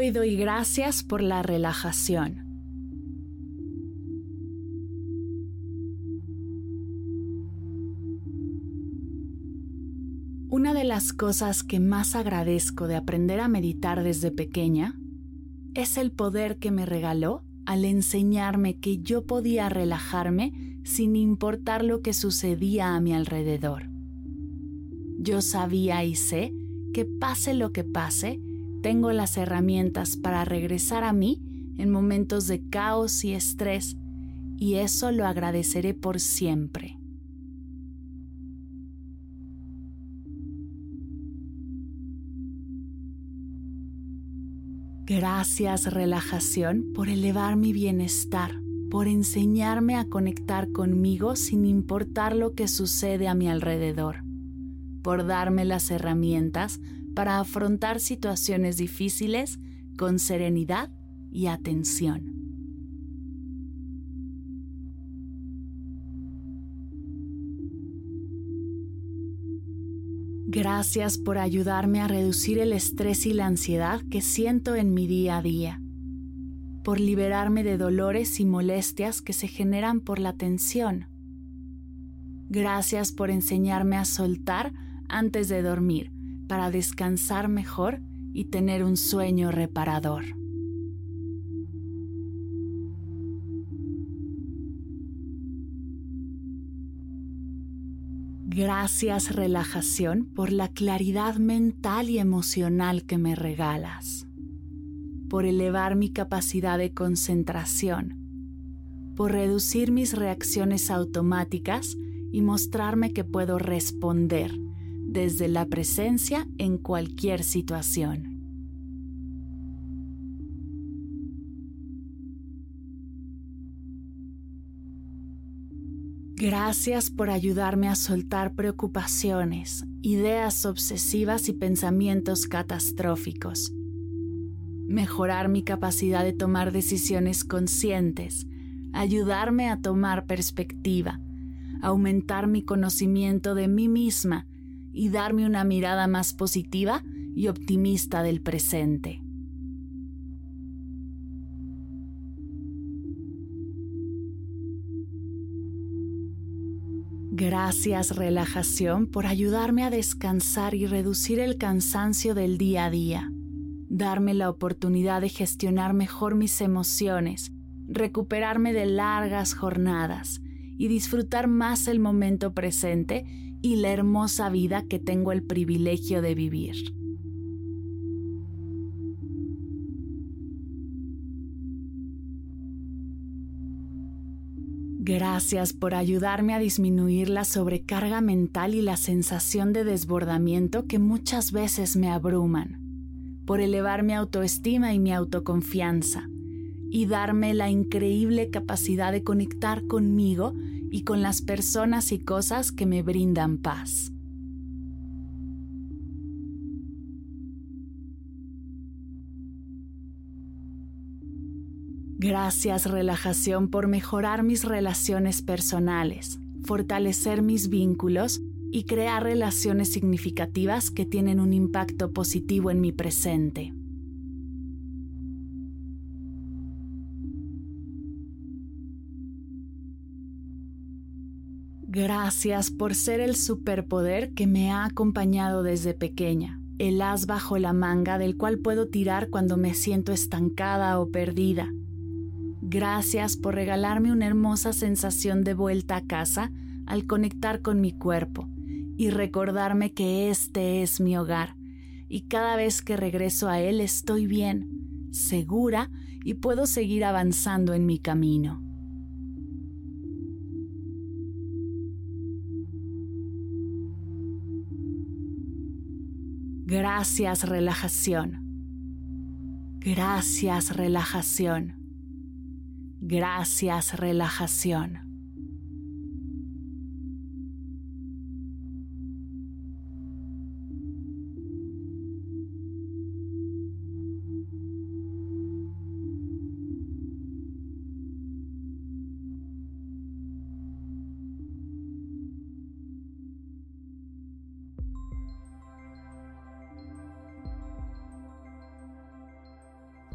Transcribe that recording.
Hoy doy gracias por la relajación. Una de las cosas que más agradezco de aprender a meditar desde pequeña es el poder que me regaló al enseñarme que yo podía relajarme sin importar lo que sucedía a mi alrededor. Yo sabía y sé que pase lo que pase, tengo las herramientas para regresar a mí en momentos de caos y estrés, y eso lo agradeceré por siempre. Gracias relajación por elevar mi bienestar, por enseñarme a conectar conmigo sin importar lo que sucede a mi alrededor, por darme las herramientas para afrontar situaciones difíciles con serenidad y atención. Gracias por ayudarme a reducir el estrés y la ansiedad que siento en mi día a día, por liberarme de dolores y molestias que se generan por la tensión. Gracias por enseñarme a soltar antes de dormir para descansar mejor y tener un sueño reparador. Gracias relajación por la claridad mental y emocional que me regalas, por elevar mi capacidad de concentración, por reducir mis reacciones automáticas y mostrarme que puedo responder desde la presencia en cualquier situación. Gracias por ayudarme a soltar preocupaciones, ideas obsesivas y pensamientos catastróficos. Mejorar mi capacidad de tomar decisiones conscientes, ayudarme a tomar perspectiva, aumentar mi conocimiento de mí misma y darme una mirada más positiva y optimista del presente. Gracias relajación por ayudarme a descansar y reducir el cansancio del día a día, darme la oportunidad de gestionar mejor mis emociones, recuperarme de largas jornadas y disfrutar más el momento presente y la hermosa vida que tengo el privilegio de vivir. Gracias por ayudarme a disminuir la sobrecarga mental y la sensación de desbordamiento que muchas veces me abruman, por elevar mi autoestima y mi autoconfianza, y darme la increíble capacidad de conectar conmigo y con las personas y cosas que me brindan paz. Gracias relajación por mejorar mis relaciones personales, fortalecer mis vínculos y crear relaciones significativas que tienen un impacto positivo en mi presente. Gracias por ser el superpoder que me ha acompañado desde pequeña, el as bajo la manga del cual puedo tirar cuando me siento estancada o perdida. Gracias por regalarme una hermosa sensación de vuelta a casa al conectar con mi cuerpo y recordarme que este es mi hogar y cada vez que regreso a él estoy bien, segura y puedo seguir avanzando en mi camino. Gracias relajación. Gracias relajación. Gracias relajación.